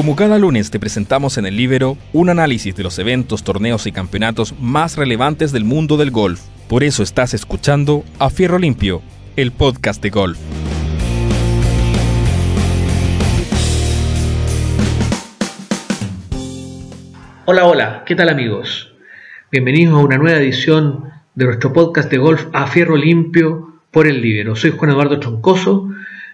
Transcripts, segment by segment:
Como cada lunes te presentamos en el Libero un análisis de los eventos, torneos y campeonatos más relevantes del mundo del golf. Por eso estás escuchando A Fierro Limpio, el podcast de golf. Hola, hola, ¿qué tal amigos? Bienvenidos a una nueva edición de nuestro podcast de golf A Fierro Limpio por el Libero. Soy Juan Eduardo Troncoso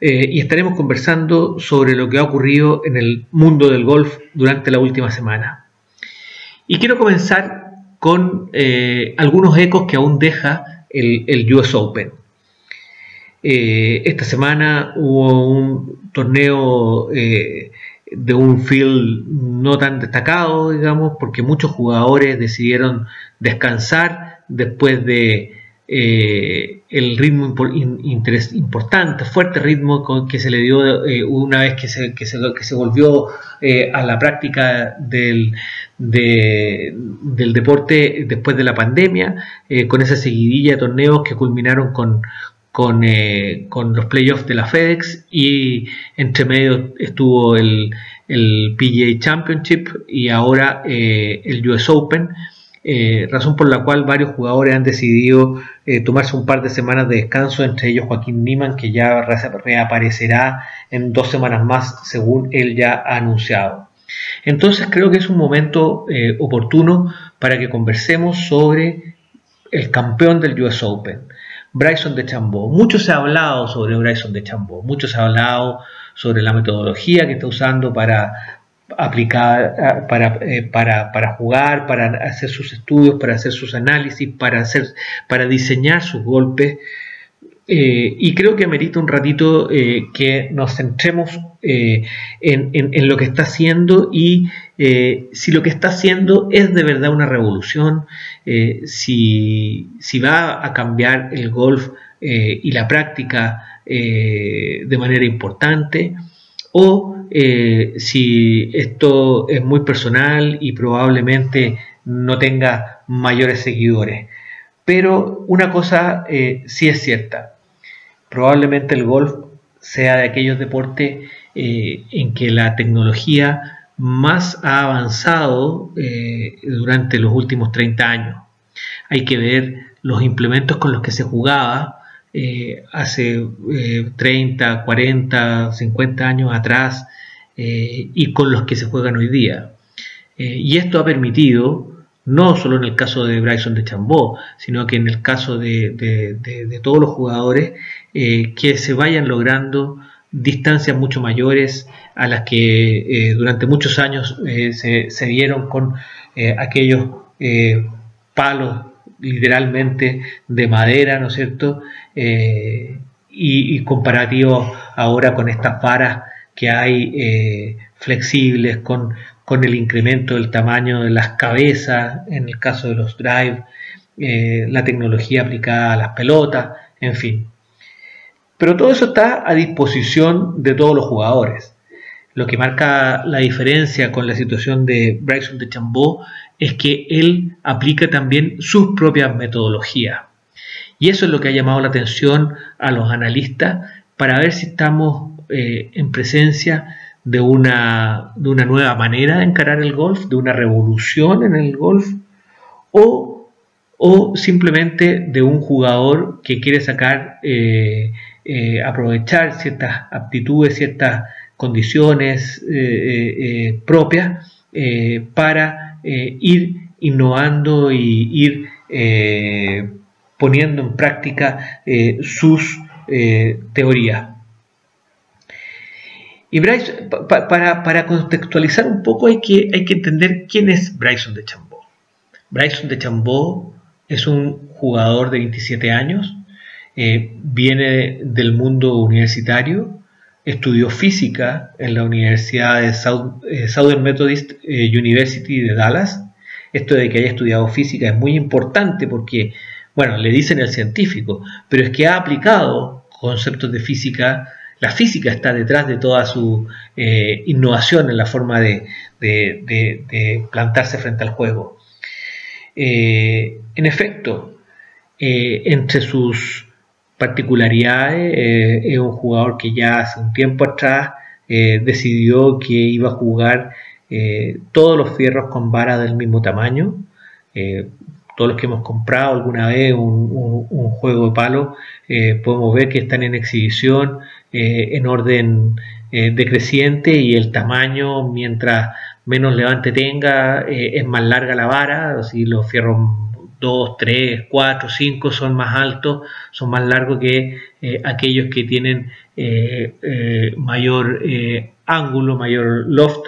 eh, y estaremos conversando sobre lo que ha ocurrido en el mundo del golf durante la última semana. Y quiero comenzar con eh, algunos ecos que aún deja el, US Open. Eh, esta semana hubo un torneo de un field no tan destacado, digamos, porque muchos jugadores decidieron descansar después de eh, el ritmo importante, fuerte ritmo que se le dio eh, una vez que se, que se, volvió eh, a la práctica del, del deporte después de la pandemia, con esa seguidilla de torneos que culminaron con, con, con los playoffs de la FedEx y entre medio estuvo el, el PGA Championship y ahora el US Open. Eh, razón por la cual varios jugadores han decidido eh, tomarse un par de semanas de descanso, entre ellos Joaquín Niman, que ya reaparecerá en dos semanas más, según él ya ha anunciado. Entonces creo que es un momento eh, oportuno para que conversemos sobre el campeón del US Open, Bryson de Chambó. Mucho se ha hablado sobre Bryson de Chambó, mucho se ha hablado sobre la metodología que está usando para, aplicar eh, para, eh, para, para, jugar, para hacer sus estudios, para hacer sus análisis, para, hacer, para diseñar sus golpes. Eh, y creo que merita un ratito que nos centremos en, en, lo que está haciendo y si lo que está haciendo es de verdad una revolución, si, si, va a cambiar el golf y la práctica de manera importante o eh, si esto es muy personal y probablemente no tenga mayores seguidores. Pero una cosa eh, sí es cierta, probablemente el golf sea de aquellos deportes eh, en que la tecnología más ha avanzado durante los últimos 30 años. Hay que ver los implementos con los que se jugaba hace 30, 40, 50 años atrás eh, y con los que se juegan hoy día. Eh, y esto ha permitido, no solo en el caso de Bryson de Chambó, sino que en el caso de, todos los jugadores, eh, que se vayan logrando distancias mucho mayores a las que durante muchos años se, se, dieron con aquellos palos literalmente de madera, ¿no es cierto? y, y comparativo ahora con estas varas que hay eh, flexibles con, con, el incremento del tamaño de las cabezas, en el caso de los drive, eh, la tecnología aplicada a las pelotas, en fin. Pero todo eso está a disposición de todos los jugadores. Lo que marca la diferencia con la situación de Bryson de Chambó es que él aplica también sus propias metodologías. Y eso es lo que ha llamado la atención a los analistas para ver si estamos eh, en presencia de una, de una nueva manera de encarar el golf, de una revolución en el golf, o, o simplemente de un jugador que quiere sacar, eh, eh, aprovechar ciertas aptitudes, ciertas condiciones propias para ir innovando y ir poniendo en práctica sus teorías. Y Bryce, para, contextualizar un poco hay que, hay que entender quién es Bryson de Chambó. Bryson de Chambó es un jugador de 27 años, eh, viene del mundo universitario, estudió física en la Universidad de eh, Southern Methodist eh, University de Dallas. Esto de que haya estudiado física es muy importante porque, bueno, le dicen el científico, pero es que ha aplicado conceptos de física la física está detrás de toda su eh, innovación en la forma de, plantarse frente al juego. En efecto, entre sus particularidades, es un jugador que ya hace un tiempo atrás decidió que iba a jugar todos los fierros con vara del mismo tamaño. todos los que hemos comprado alguna vez un, juego de palo, podemos ver que están en exhibición en orden decreciente y el tamaño, mientras menos levante tenga, es más larga la vara, así los fierros 2, 3, 4, 5 son más altos, son más largos que eh, aquellos que tienen eh, eh, mayor ángulo, mayor loft,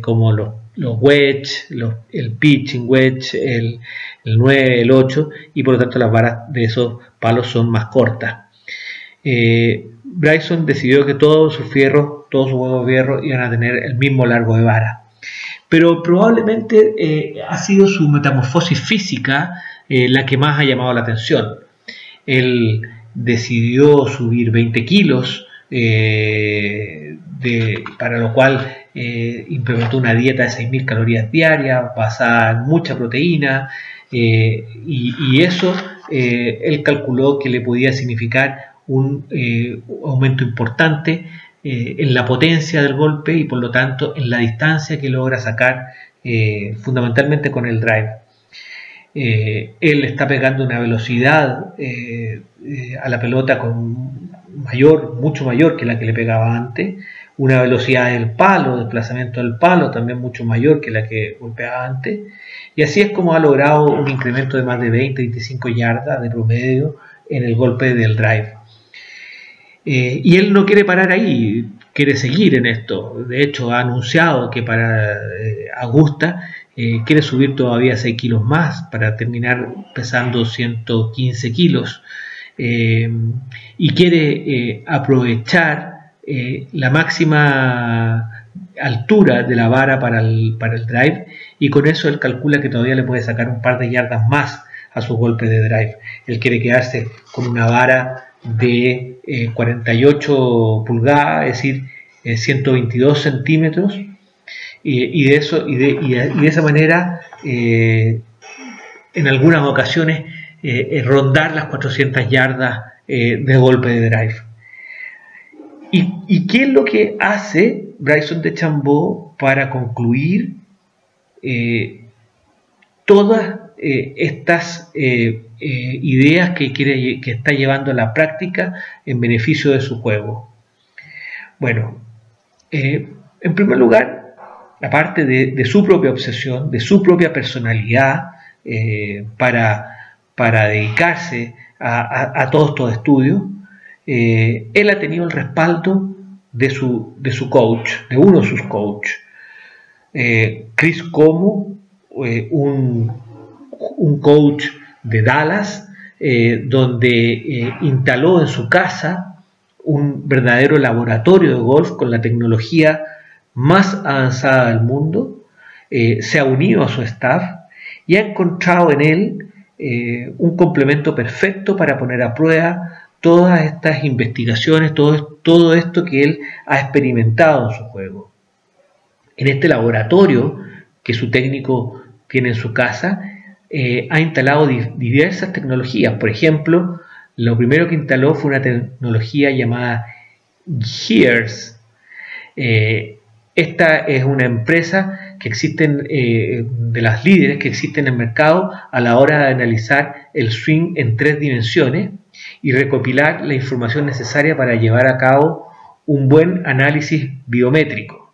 como los, los wedge, el pitching wedge, el, el, 9, el 8, y por lo tanto las varas de esos palos son más cortas. Bryson decidió que todos sus fierros, todos sus huevos de fierro iban a tener el mismo largo de vara pero probablemente eh, ha sido su metamorfosis física eh, la que más ha llamado la atención. Él decidió subir 20 kilos, eh, para lo cual implementó una dieta de 6.000 calorías diarias, basada en mucha proteína, y, eso él calculó que le podía significar un aumento importante eh, en la potencia del golpe y por lo tanto en la distancia que logra sacar eh, fundamentalmente con el drive. Eh, él está pegando una velocidad a la pelota con mayor, mucho mayor que la que le pegaba antes, una velocidad del palo, desplazamiento del palo también mucho mayor que la que golpeaba antes, y así es como ha logrado un incremento de más de 20-25 yardas de promedio en el golpe del drive. Eh, y él no quiere parar ahí, quiere seguir en esto. De hecho, ha anunciado que para eh, Augusta eh, quiere subir todavía 6 kilos más para terminar pesando 115 kilos. y quiere aprovechar la máxima altura de la vara para el, para el drive y con eso él calcula que todavía le puede sacar un par de yardas más a su golpe de drive. Él quiere quedarse con una vara de 48 eh, pulgadas, es decir, 122 eh, centímetros, y, de eso, y, de, esa manera, eh, en algunas ocasiones, rondar las 400 yardas de golpe de drive. ¿Y, qué es lo que hace Bryson de Chambó para concluir todas estas ideas que, quiere, que está llevando a la práctica en beneficio de su juego. Bueno, eh, en primer lugar, aparte de, su propia obsesión, de su propia personalidad eh, para, para, dedicarse a, todos estos estudios, él ha tenido el respaldo de su, de su coach, de uno de sus coaches, Chris Como, un, un coach de Dallas, eh, donde eh, instaló en su casa un verdadero laboratorio de golf con la tecnología más avanzada del mundo, eh, se ha unido a su staff y ha encontrado en él un complemento perfecto para poner a prueba todas estas investigaciones, todo, todo esto que él ha experimentado en su juego. En este laboratorio que su técnico tiene en su casa, eh, ha instalado diversas tecnologías. Por ejemplo, lo primero que instaló fue una tecnología llamada Gears. Eh, esta es una empresa que existen eh, de las líderes que existen en el mercado a la hora de analizar el swing en tres dimensiones y recopilar la información necesaria para llevar a cabo un buen análisis biométrico.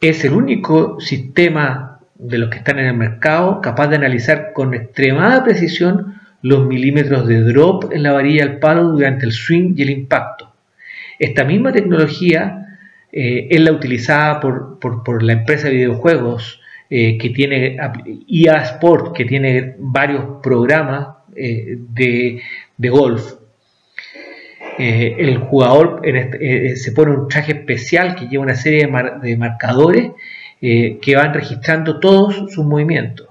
Es el único sistema de los que están en el mercado, capaz de analizar con extremada precisión los milímetros de drop en la varilla del palo durante el swing y el impacto. Esta misma tecnología eh, es la utilizada por, la empresa de videojuegos eh, que tiene EA Sport, que tiene varios programas eh, de, golf. el jugador este, se pone un traje especial que lleva una serie de marcadores eh, que van registrando todos sus movimientos.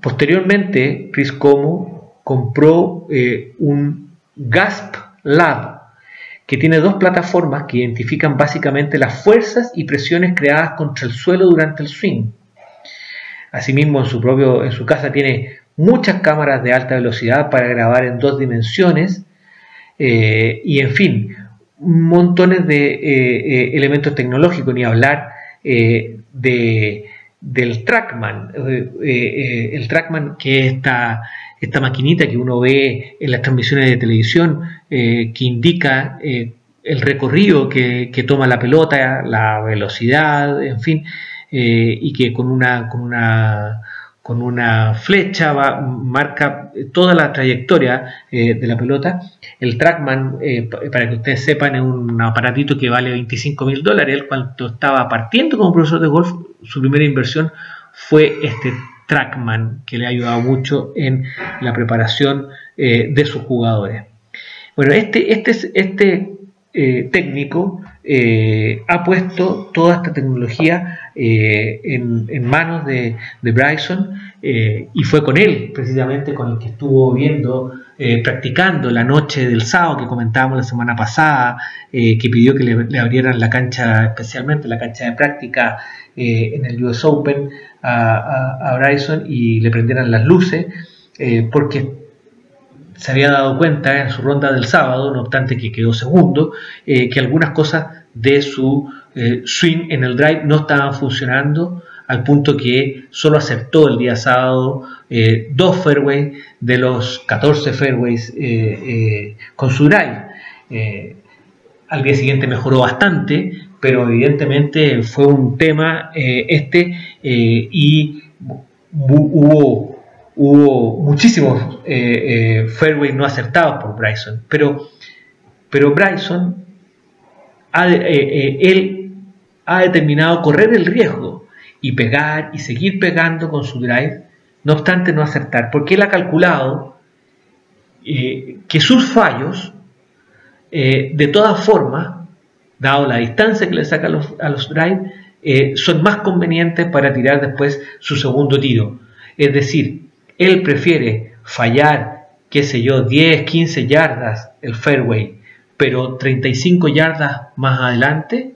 Posteriormente, Chris Como compró eh, un GASP Lab que tiene dos plataformas que identifican básicamente las fuerzas y presiones creadas contra el suelo durante el swing. Asimismo, en su, propio, en su casa tiene muchas cámaras de alta velocidad para grabar en dos dimensiones eh, y, en fin, montones de elementos tecnológicos, ni hablar de, del Trackman. el Trackman que es esta, esta maquinita que uno ve en las transmisiones de televisión, que indica el recorrido que, toma la pelota, la velocidad, en fin, eh, y que con una, con una, con una flecha va, marca toda la trayectoria eh, de la pelota. El Trackman, eh, para que ustedes sepan, es un aparatito que vale 25 mil dólares. Él cuando estaba partiendo como profesor de golf, su primera inversión fue este Trackman, que le ha ayudado mucho en la preparación de sus jugadores. Bueno, este, este, este eh, técnico eh, ha puesto toda esta tecnología eh, en, manos de, Bryson y fue con él precisamente con el que estuvo viendo, practicando la noche del sábado que comentábamos la semana pasada, que pidió que le, abrieran la cancha, especialmente la cancha de práctica en el US Open a, a, Bryson y le prendieran las luces, porque se había dado cuenta en su ronda del sábado, no obstante que quedó segundo, eh, que algunas cosas de su eh, swing en el drive no estaban funcionando al punto que solo aceptó el día sábado eh, dos fairways de los 14 fairways con su drive. al día siguiente mejoró bastante, pero evidentemente fue un tema este y hubo hubo muchísimos eh, eh, fairways no acertados por Bryson, pero, pero Bryson, eh, él ha determinado correr el riesgo y pegar y seguir pegando con su drive, no obstante no acertar, porque él ha calculado que sus fallos, de todas formas, dado la distancia que le saca a los, a los drive, son más convenientes para tirar después su segundo tiro. Es decir, él prefiere fallar, qué sé yo, 10, 15 yardas el fairway, pero 35 yardas más adelante,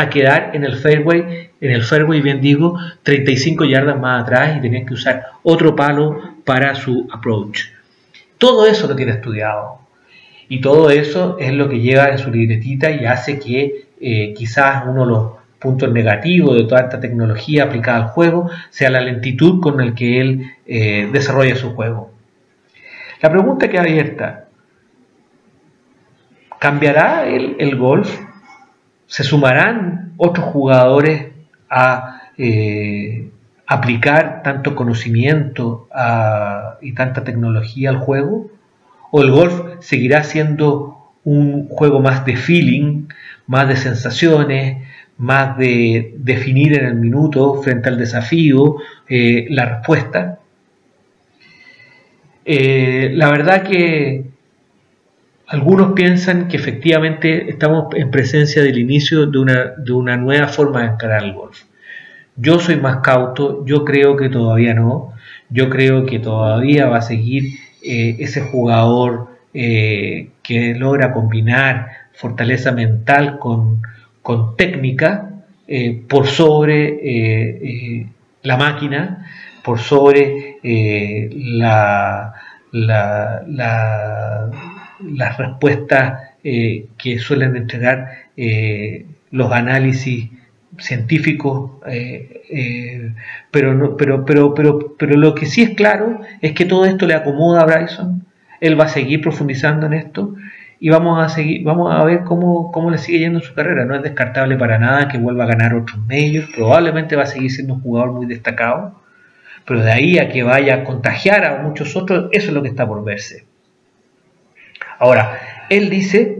a quedar en el fairway, en el fairway bien digo, 35 yardas más atrás y tener que usar otro palo para su approach. Todo eso lo tiene estudiado. Y todo eso es lo que lleva en su libretita y hace que eh, quizás uno de los puntos negativos de toda esta tecnología aplicada al juego sea la lentitud con la que él eh, desarrolla su juego. La pregunta que abierta, ¿cambiará el, golf? ¿Se sumarán otros jugadores a eh, aplicar tanto conocimiento y tanta tecnología al juego? ¿O el golf seguirá siendo un juego más de feeling, más de sensaciones, más de definir en el minuto frente al desafío eh, la respuesta. Eh, la verdad que algunos piensan que efectivamente estamos en presencia del inicio de una, de una nueva forma de encarar el golf. Yo soy más cauto, yo creo que todavía no, yo creo que todavía va a seguir eh, ese jugador que logra combinar fortaleza mental con, con técnica eh, por sobre eh, eh, la máquina, por sobre la, las respuestas que suelen entregar los análisis científicos, pero, no, pero, pero, pero, pero lo que sí es claro es que todo esto le acomoda a Bryson, él va a seguir profundizando en esto y vamos a seguir, vamos a ver cómo, cómo le sigue yendo en su carrera. No es descartable para nada que vuelva a ganar otros medios, probablemente va a seguir siendo un jugador muy destacado, pero de ahí a que vaya a contagiar a muchos otros, eso es lo que está por verse. Ahora, él dice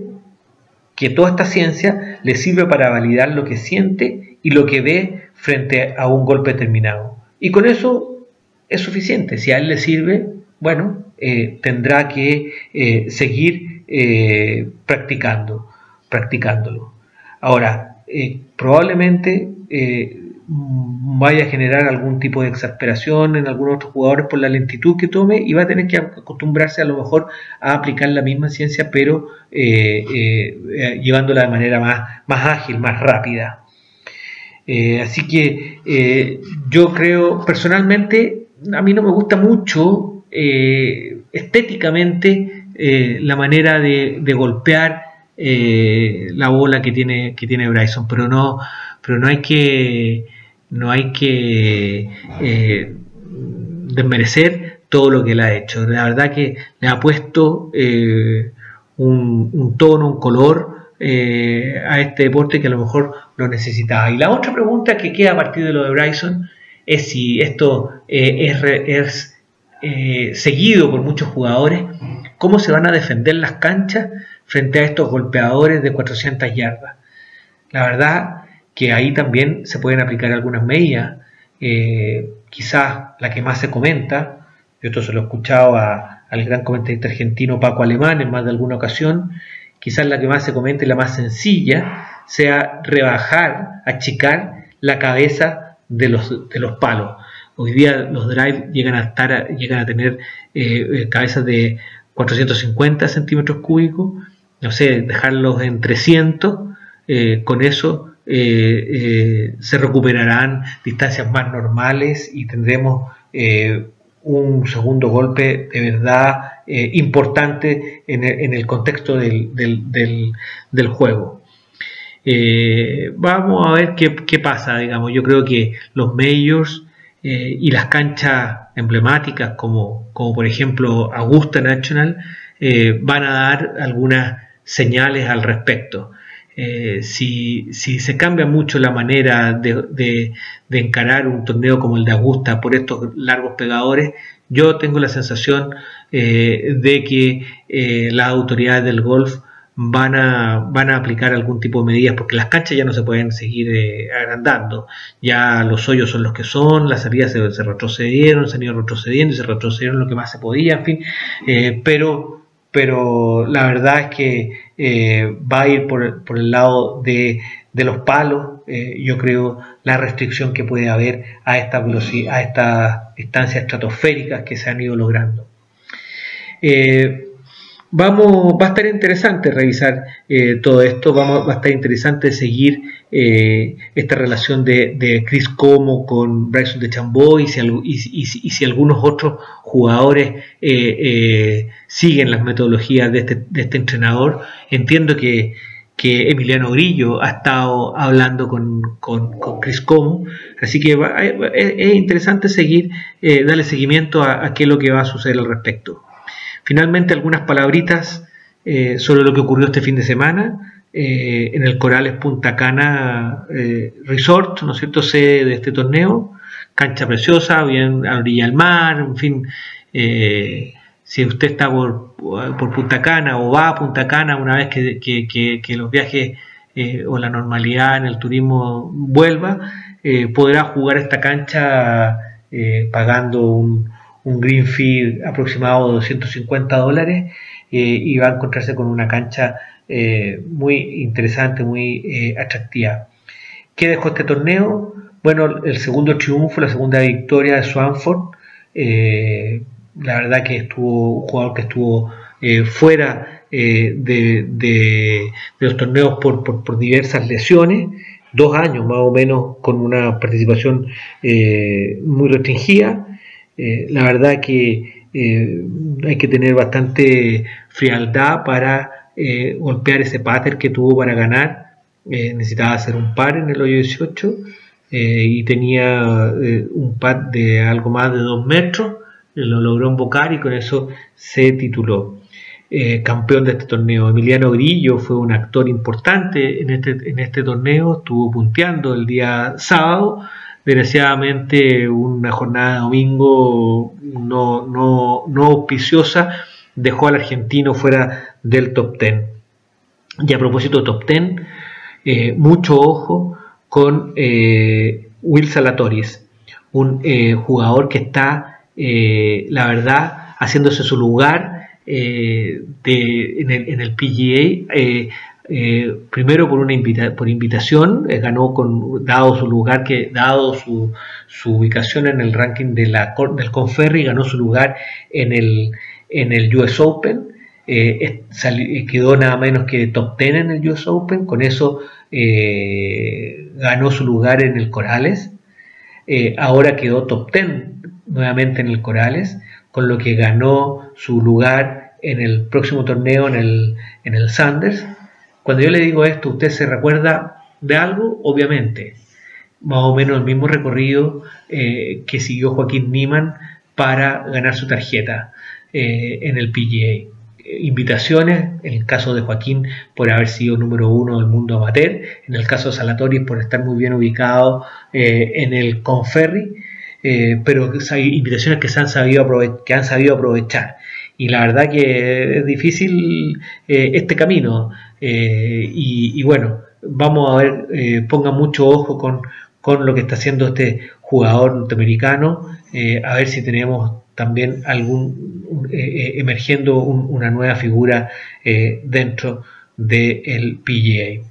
que toda esta ciencia le sirve para validar lo que siente y lo que ve frente a un golpe terminado. Y con eso es suficiente. Si a él le sirve, bueno, eh, tendrá que eh, seguir eh, practicando, practicándolo. Ahora, probablemente vaya a generar algún tipo de exasperación en algunos otros jugadores por la lentitud que tome y va a tener que acostumbrarse a lo mejor a aplicar la misma ciencia pero llevándola de manera más, más ágil, más rápida. así que yo creo personalmente, a mí no me gusta mucho estéticamente eh, la manera de, golpear la bola que tiene, que tiene Bryson, pero no, pero no hay que, no hay que desmerecer todo lo que él ha hecho. La verdad que le ha puesto un, tono, un color a este deporte que a lo mejor lo necesitaba. Y la otra pregunta que queda a partir de lo de Bryson es si esto es, es eh, seguido por muchos jugadores, cómo se van a defender las canchas frente a estos golpeadores de 400 yardas. La verdad que ahí también se pueden aplicar algunas medidas. Eh, quizás la que más se comenta, yo esto se lo he escuchado al gran comentarista argentino Paco Alemán en más de alguna ocasión, quizás la que más se comenta y la más sencilla sea rebajar, achicar la cabeza de los, de los palos. Hoy día los drive llegan a, estar, llegan a tener eh, eh, cabezas de 450 centímetros cúbicos, no sé, dejarlos en 300, eh, con eso se recuperarán distancias más normales y tendremos un segundo golpe de verdad importante en el, contexto del, juego. vamos a ver qué, qué, pasa, digamos. Yo creo que los majors eh, y las canchas emblemáticas como, como por ejemplo Augusta National eh, van a dar algunas señales al respecto. Eh, si, si, se cambia mucho la manera de, de, encarar un torneo como el de Augusta por estos largos pegadores, yo tengo la sensación de que las autoridades del golf van a, van a aplicar algún tipo de medidas porque las canchas ya no se pueden seguir eh, agrandando. Ya los hoyos son los que son, las salidas se, retrocedieron, se han ido retrocediendo y se retrocedieron lo que más se podía, en fin. Eh, pero, pero la verdad es que eh, va a ir por, por el lado de, de los palos, yo creo, la restricción que puede haber a esta a estas distancias estratosféricas que se han ido logrando. Vamos, va a estar interesante revisar eh, todo esto, vamos, va a estar interesante seguir eh, esta relación de, Chris Como con Bryson de Chambó y si, y, si algunos otros jugadores eh, siguen las metodologías de este, de este entrenador. Entiendo que, que, Emiliano Grillo ha estado hablando con, con, Chris Como, así que es, interesante seguir, darle seguimiento a qué es lo que va a suceder al respecto. Finalmente, algunas palabritas eh, sobre lo que ocurrió este fin de semana eh, en el Corales Punta Cana eh, Resort, ¿no es cierto?, sede de este torneo. Cancha preciosa, bien a la orilla del mar, en fin. si usted está por, Punta Cana o va a Punta Cana una vez que, los viajes o la normalidad en el turismo vuelva, podrá jugar esta cancha pagando un, un green fee aproximado de 250 dólares eh, y va a encontrarse con una cancha eh, muy interesante, muy eh, atractiva. ¿Qué dejó este torneo? Bueno, el segundo triunfo, la segunda victoria de Swanford. la verdad que estuvo un jugador que estuvo fuera de, los torneos por, por, diversas lesiones, dos años más o menos con una participación muy restringida eh, la verdad que eh, hay que tener bastante frialdad para eh, golpear ese pater que tuvo para ganar. necesitaba hacer un par en el hoyo 18 y tenía un par de algo más de 2 metros. Lo logró invocar y con eso se tituló. campeón de este torneo. Emiliano Grillo fue un actor importante en este, en este torneo, estuvo punteando el día sábado, desgraciadamente una jornada de domingo no, no, auspiciosa dejó al argentino fuera del top 10. Y a propósito de top 10, eh, mucho ojo con eh, Will Salatoris, un eh, jugador que está, la verdad, haciéndose su lugar en, el, en, el, PGA eh, primero por una por invitación, eh, ganó con, dado su lugar, que, dado su, ubicación en el ranking de la, del Conferri, ganó su lugar en el, en el US Open, eh, quedó nada menos que top 10 en el US Open, con eso ganó su lugar en el Corales, ahora quedó top 10 nuevamente en el Corales, con lo que ganó su lugar en el próximo torneo en el, en el Sanders Cuando yo le digo esto, ¿usted se recuerda de algo? Obviamente, más o menos el mismo recorrido eh, que siguió Joaquín Niman para ganar su tarjeta eh, en el PGA. Invitaciones, en el caso de Joaquín por haber sido número uno del mundo amateur, en el caso de Salatoris por estar muy bien ubicado eh, en el Conferri, pero hay invitaciones que, han sabido que han sabido aprovechar. Y la verdad que es difícil este camino. Y, y, bueno, vamos a ver, ponga mucho ojo con, con lo que está haciendo este jugador norteamericano, eh, a ver si tenemos también algún eh, eh, emergiendo una nueva figura dentro del PGA.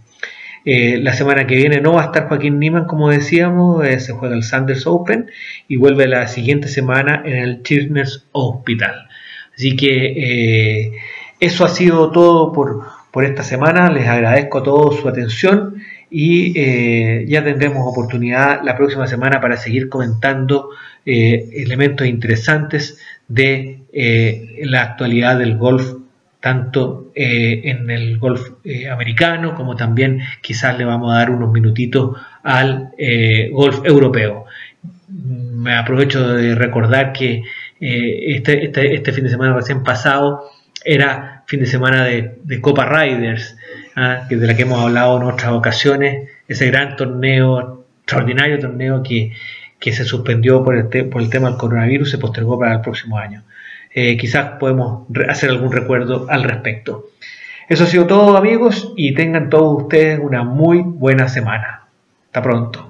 la semana que viene no va a estar Joaquín Niman, como decíamos, se juega el Sanders Open y vuelve la siguiente semana en el Children's Hospital. Así que eso ha sido todo por, por esta semana. Les agradezco a todos su atención y eh, ya tendremos oportunidad la próxima semana para seguir comentando eh, elementos interesantes de eh, la actualidad del golf tanto en el golf americano como también quizás le vamos a dar unos minutitos al golf europeo. Me aprovecho de recordar que este, este, este, fin de semana recién pasado era fin de semana de, Copa Riders ¿ah? de la que hemos hablado en otras ocasiones, ese gran torneo, extraordinario torneo que, se suspendió por el, por el tema del coronavirus, se postergó para el próximo año. Eh, quizás podemos hacer algún recuerdo al respecto. Eso ha sido todo amigos y tengan todos ustedes una muy buena semana. Hasta pronto.